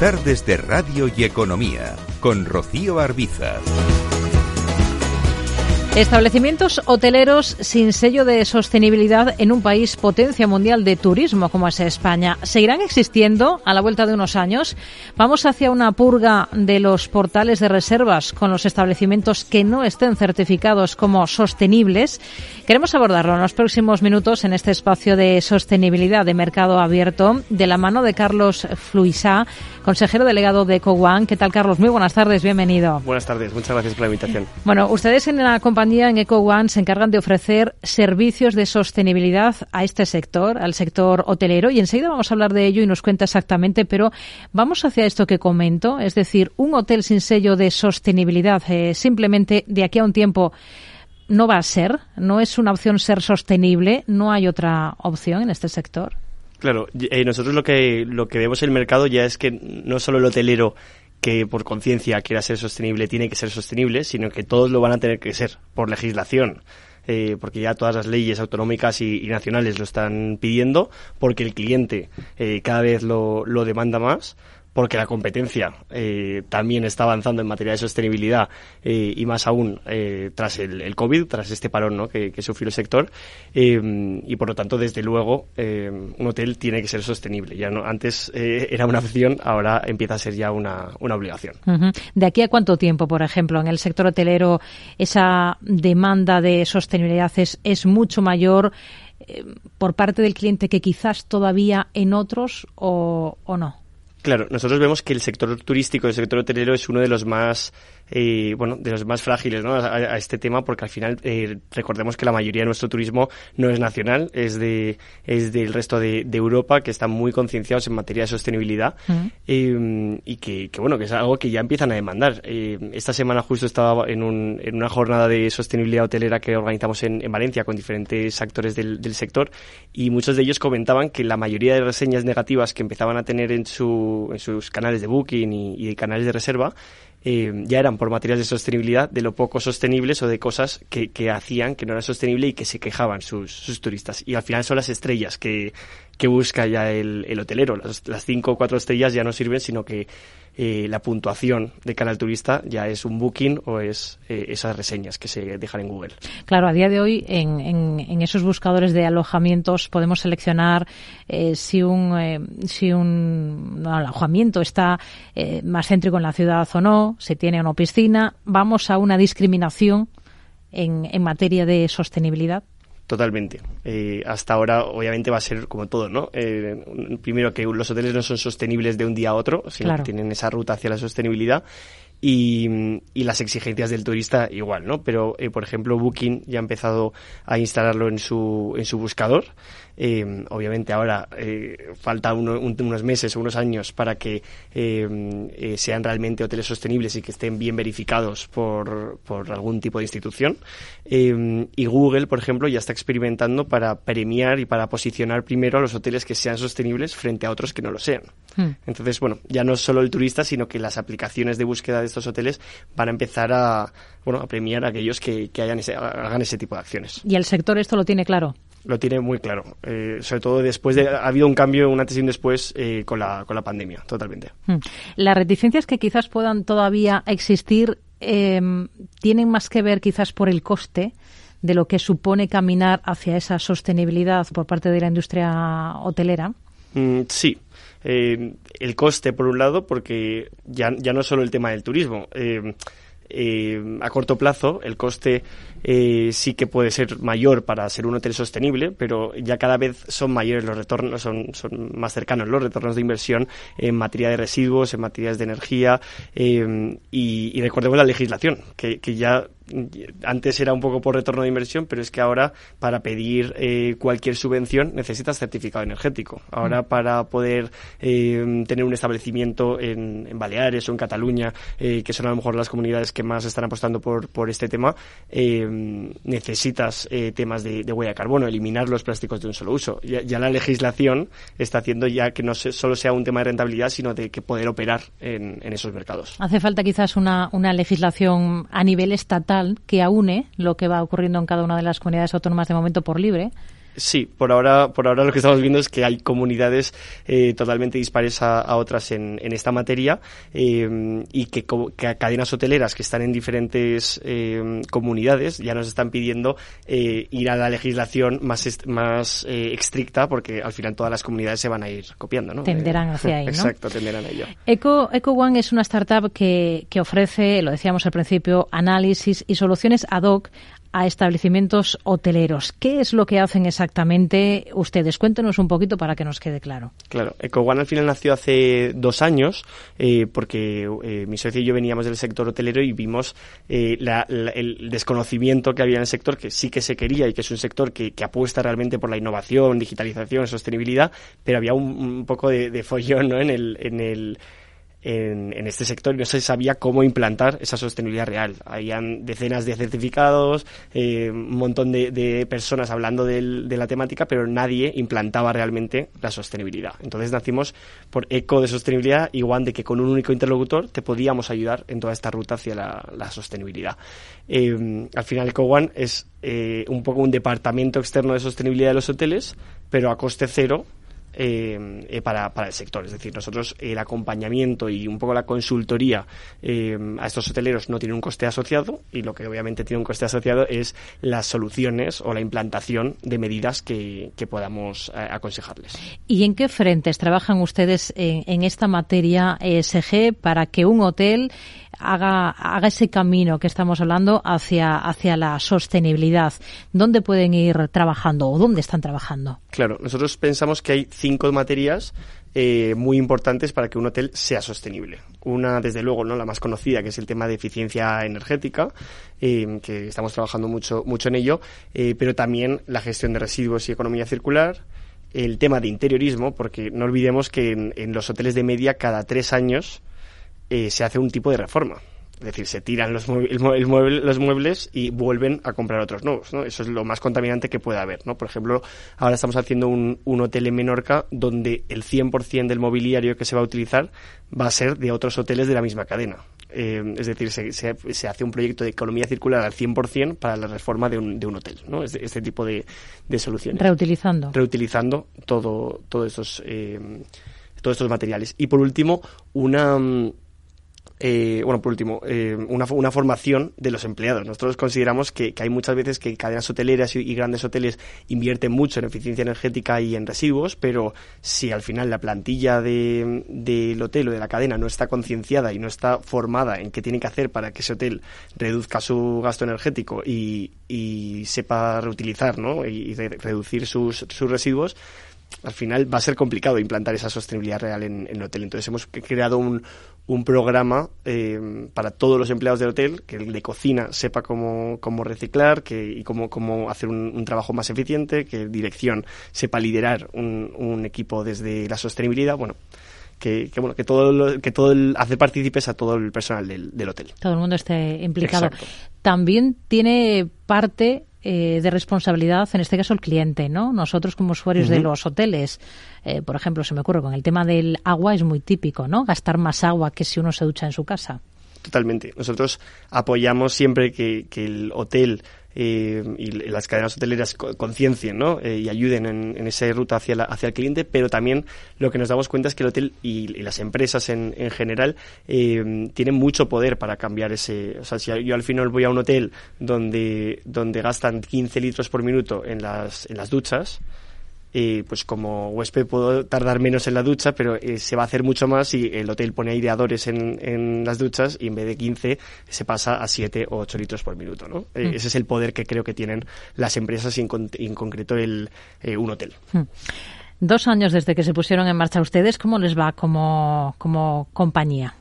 tardes de Radio y Economía con Rocío Arbizas. Establecimientos hoteleros sin sello de sostenibilidad en un país potencia mundial de turismo como es España. ¿Seguirán existiendo a la vuelta de unos años? Vamos hacia una purga de los portales de reservas con los establecimientos que no estén certificados como sostenibles. Queremos abordarlo en los próximos minutos en este espacio de sostenibilidad de mercado abierto de la mano de Carlos Fluisá, consejero delegado de EcoOne. ¿Qué tal, Carlos? Muy buenas tardes, bienvenido. Buenas tardes, muchas gracias por la invitación. Bueno, ustedes en la compañía en EcoOne se encargan de ofrecer servicios de sostenibilidad a este sector, al sector hotelero, y enseguida vamos a hablar de ello y nos cuenta exactamente, pero vamos hacia esto que comento, es decir, un hotel sin sello de sostenibilidad, eh, simplemente de aquí a un tiempo no va a ser, no es una opción ser sostenible, no hay otra opción en este sector. Claro, eh, nosotros lo que, lo que vemos en el mercado ya es que no solo el hotelero que por conciencia quiera ser sostenible tiene que ser sostenible, sino que todos lo van a tener que ser por legislación. Eh, porque ya todas las leyes autonómicas y, nacionales lo están pidiendo, porque el cliente eh, cada vez lo, lo demanda más porque la competencia eh, también está avanzando en materia de sostenibilidad eh, y más aún eh, tras el, COVID, tras este parón ¿no? que, sufrió el sector y por lo tanto desde luego un hotel tiene que ser sostenible. Ya no antes era una opción, ahora empieza a ser ya una, una obligación. ¿De aquí a cuánto tiempo, por ejemplo, en el sector hotelero esa demanda de sostenibilidad es, es mucho mayor? por parte del cliente que quizás todavía en otros o, o no? Claro, nosotros vemos que el sector turístico, el sector hotelero es uno de los más eh, bueno, de los más frágiles ¿no? a, este tema, porque al final eh, recordemos que la mayoría de nuestro turismo no es nacional, es de es del resto de, Europa, que están muy concienciados en materia de sostenibilidad eh, y que, bueno, que es algo que ya empiezan a demandar. esta semana justo estaba en, un, en una jornada de sostenibilidad hotelera que organizamos en, Valencia con diferentes actores del, sector y muchos de ellos comentaban que la mayoría de reseñas negativas que empezaban a tener en, su, en sus canales de booking y, y canales de reserva eh, ya eran por materias de sostenibilidad, de lo poco sostenibles o de cosas que, que hacían que no era sostenible y que se quejaban sus, sus turistas. Y al final son las estrellas que, que busca ya el, el hotelero. Las, las, cinco o cuatro estrellas ya no sirven, sino que eh, la puntuación de cara al turista ya es un booking o es eh, esas reseñas que se dejan en Google. Claro, a día de hoy en, en, en esos buscadores de alojamientos podemos seleccionar eh, si un, eh, si un alojamiento está más céntrico en la ciudad o no, si tiene o no piscina. Vamos a una discriminación en, en materia de sostenibilidad. Totalmente. Eh, hasta ahora, obviamente, va a ser como todo, ¿no? Eh, primero, que los hoteles no son sostenibles de un día a otro, sino que tienen esa ruta hacia la sostenibilidad. Y, y, las exigencias del turista igual, ¿no? Pero, eh, por ejemplo, Booking ya ha empezado a instalarlo en su, en su buscador. Eh, obviamente ahora eh, falta unos meses o unos años para que eh, sean realmente hoteles sostenibles y que estén bien verificados por, por algún tipo de institución. Y Google, por ejemplo, ya está experimentando para premiar y para posicionar primero a los hoteles que sean sostenibles frente a otros que no lo sean. Hmm. Entonces, bueno, ya no solo el turista, sino que las aplicaciones de búsqueda de estos hoteles van a empezar a, bueno, a premiar a aquellos que, que hayan ese, hagan ese tipo de acciones. ¿Y el sector esto lo tiene claro? lo tiene muy claro. Eh, sobre todo después de. Ha habido un cambio, un antes y un después eh, con, la, con la pandemia, totalmente. Hmm. Las reticencias que quizás puedan todavía existir eh, tienen más que ver quizás por el coste de lo que supone caminar hacia esa sostenibilidad por parte de la industria hotelera. Mm, sí. Eh, el coste, por un lado, porque ya, ya no solo el tema del turismo. Eh, eh, a corto plazo el coste eh, sí que puede ser mayor para ser un hotel sostenible, pero ya cada vez son mayores los retornos, son, son más cercanos los retornos de inversión en materia de residuos, en materias de energía eh, y, y, recordemos la legislación, que, que ya antes era un poco por retorno de inversión, pero es que ahora para pedir eh, cualquier subvención necesitas certificado energético. Ahora mm. para poder eh, tener un establecimiento en, en, Baleares o en Cataluña, eh, que son a lo mejor las comunidades que más están apostando por, por este tema, eh, necesitas eh, temas de, huella de carbono, eliminar los plásticos de un solo uso. Ya, ya, la legislación está haciendo ya que no se, solo sea un tema de rentabilidad, sino de que poder operar en, en esos mercados. Hace falta quizás una, una legislación a nivel estatal que aúne lo que va ocurriendo en cada una de las comunidades autónomas de momento por libre. Sí, por ahora, por ahora lo que estamos viendo es que hay comunidades eh, totalmente dispares a, otras en, esta materia eh, y que, cadenas hoteleras que están en diferentes eh, comunidades ya nos están pidiendo ir a la legislación más, más estricta porque al final todas las comunidades se van a ir copiando. ¿no? Tenderán hacia ahí. ¿no? Exacto, tenderán a ello. Eco, Eco One es una startup que, que ofrece, lo decíamos al principio, análisis y soluciones ad hoc a establecimientos hoteleros. ¿Qué es lo que hacen exactamente ustedes? Cuéntenos un poquito para que nos quede claro. Claro, EcoOne al final nació hace dos años eh, porque eh, mi socio y yo veníamos del sector hotelero y vimos eh, el desconocimiento que había en el sector, que sí que se quería y que es un sector que, apuesta realmente por la innovación, digitalización, sostenibilidad, pero había un, poco de, follón ¿no? En el en, este sector no se sabía cómo implantar esa sostenibilidad real. Habían decenas de certificados, eh, un montón de, personas hablando de la temática, pero nadie implantaba realmente la sostenibilidad. Entonces nacimos por eco de sostenibilidad, igual de que con un único interlocutor te podíamos ayudar en toda esta ruta hacia la, sostenibilidad. Eh, al final Eco One es eh, un poco un departamento externo de sostenibilidad de los hoteles, pero a coste cero eh, eh, para, para, el sector. Es decir, nosotros el acompañamiento y un poco la consultoría eh, a estos hoteleros no tiene un coste asociado y lo que obviamente tiene un coste asociado es las soluciones o la implantación de medidas que, que podamos aconsejarles. ¿Y en qué frentes trabajan ustedes en, en esta materia ESG para que un hotel haga, haga ese camino que estamos hablando hacia, hacia la sostenibilidad. ¿Dónde pueden ir trabajando o dónde están trabajando? Claro, nosotros pensamos que hay cinco materias eh, muy importantes para que un hotel sea sostenible. Una, desde luego, no la más conocida, que es el tema de eficiencia energética, eh, que estamos trabajando mucho, mucho en ello, eh, pero también la gestión de residuos y economía circular, el tema de interiorismo, porque no olvidemos que en los hoteles de media cada tres años eh, se hace un tipo de reforma. Es decir, se tiran los, los muebles y vuelven a comprar otros nuevos. ¿no? Eso es lo más contaminante que puede haber. ¿no? Por ejemplo, ahora estamos haciendo un, hotel en Menorca donde el 100% del mobiliario que se va a utilizar va a ser de otros hoteles de la misma cadena. Eh, es decir, se, se, hace un proyecto de economía circular al 100% para la reforma de un, de un hotel. ¿no? Este, este tipo de, de, soluciones. Reutilizando. Reutilizando todo, todo estos, eh, todos estos materiales. Y por último, una eh, bueno, por último, eh, una, una, formación de los empleados. Nosotros consideramos que, hay muchas veces que cadenas hoteleras y, grandes hoteles invierten mucho en eficiencia energética y en residuos, pero si al final la plantilla del hotel o de la cadena no está concienciada y no está formada en qué tiene que hacer para que ese hotel reduzca su gasto energético y, sepa reutilizar ¿no? y, reducir sus, sus residuos, al final va a ser complicado implantar esa sostenibilidad real en, el hotel. Entonces hemos creado un, un programa eh, para todos los empleados del hotel, que el de cocina sepa cómo, cómo reciclar que, y cómo, cómo hacer un, trabajo más eficiente, que dirección sepa liderar un, un equipo desde la sostenibilidad. Bueno, que, bueno que todo que todo el, hacer partícipes a todo el personal del, del hotel todo el mundo esté implicado también tiene parte eh, de responsabilidad, en este caso el cliente, ¿no? Nosotros como usuarios de los hoteles, eh, por ejemplo, se me ocurre con el tema del agua es muy típico, ¿no? Gastar más agua que si uno se ducha en su casa. Totalmente. Nosotros apoyamos siempre que, que el hotel eh, y las cadenas hoteleras conciencien ¿no? Eh, y ayuden en, esa ruta hacia, hacia el cliente, pero también lo que nos damos cuenta es que el hotel y, las empresas en, en general eh, tienen mucho poder para cambiar ese... O sea, si yo al final voy a un hotel donde, donde gastan 15 litros por minuto en las, en las duchas, y pues como huésped puedo tardar menos en la ducha, pero eh, se va a hacer mucho más si el hotel pone aireadores en, en, las duchas y en vez de 15 se pasa a 7 o 8 litros por minuto. ¿no? Eh, mm. ese es el poder que creo que tienen las empresas y en, en concreto el, eh, un hotel. Mm. Dos años desde que se pusieron en marcha ustedes, ¿cómo les va como, como compañía?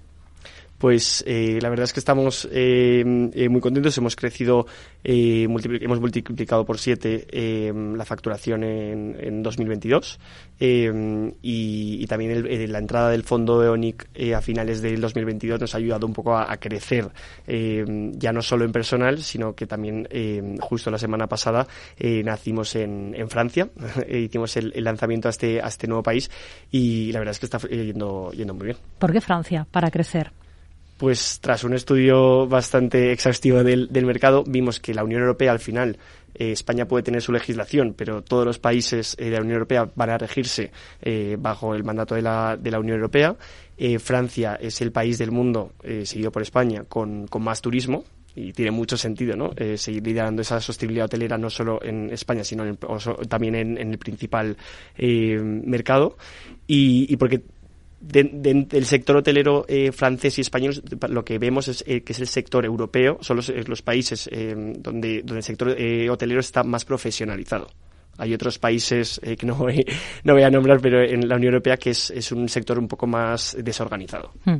Pues eh, la verdad es que estamos eh, eh, muy contentos. Hemos crecido, hemos multiplicado por siete la facturación en, en 2022 y, también la entrada del fondo EONIC a finales del 2022 nos ha ayudado un poco a, crecer, ya no solo en personal, sino que también justo la semana pasada nacimos en, en Francia, hicimos el, lanzamiento a este, a este nuevo país y la verdad es que está yendo muy bien. ¿Por qué Francia para crecer? Pues tras un estudio bastante exhaustivo del, mercado, vimos que la Unión Europea al final eh, España puede tener su legislación, pero todos los países de la Unión Europea van a regirse bajo el mandato de la, de la Unión Europea. Francia es el país del mundo, seguido por España, con, con más turismo, y tiene mucho sentido ¿no? Eh, seguir liderando esa sostenibilidad hotelera no solo en España, sino también en, el principal eh, mercado. Y, porque del sector hotelero eh, francés y español lo que vemos es que es el sector europeo, son los, los países donde, donde el sector hotelero está más profesionalizado. Hay otros países eh, que no voy, no voy a nombrar, pero en la Unión Europea que es, es un sector un poco más desorganizado. Hmm.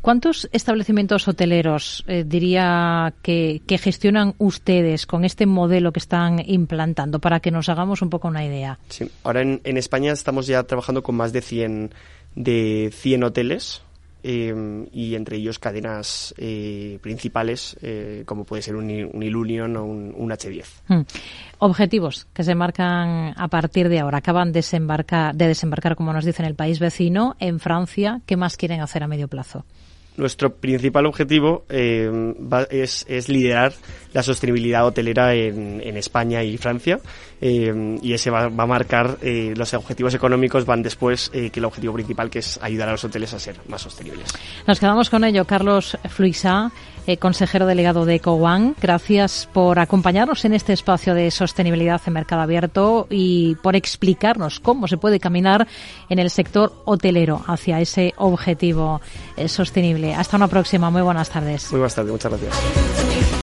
¿Cuántos establecimientos hoteleros eh, diría que, que, gestionan ustedes con este modelo que están implantando para que nos hagamos un poco una idea? Sí, ahora en, en España estamos ya trabajando con más de 100, de 100 hoteles Em, y entre ellos cadenas eh, principales eh, como puede ser un, un Ilunion o un, H10. Hmm. Objetivos que se marcan a partir de ahora. Acaban de desembarcar, de desembarcar, como nos dice, en el país vecino, en Francia. ¿Qué más quieren hacer a medio plazo? nuestro principal objetivo eh, es, liderar la sostenibilidad hotelera en, España y Francia eh, y ese va, a marcar eh, los objetivos económicos van después que el objetivo principal que es ayudar a los hoteles a ser más sostenibles. Nos quedamos con ello, Carlos Fluisá, consejero delegado de EcoOne. Gracias por acompañarnos en este espacio de sostenibilidad en mercado abierto y por explicarnos cómo se puede caminar en el sector hotelero hacia ese objetivo sostenible. Hasta una próxima. Muy buenas tardes. Muy buenas tardes. Muchas gracias.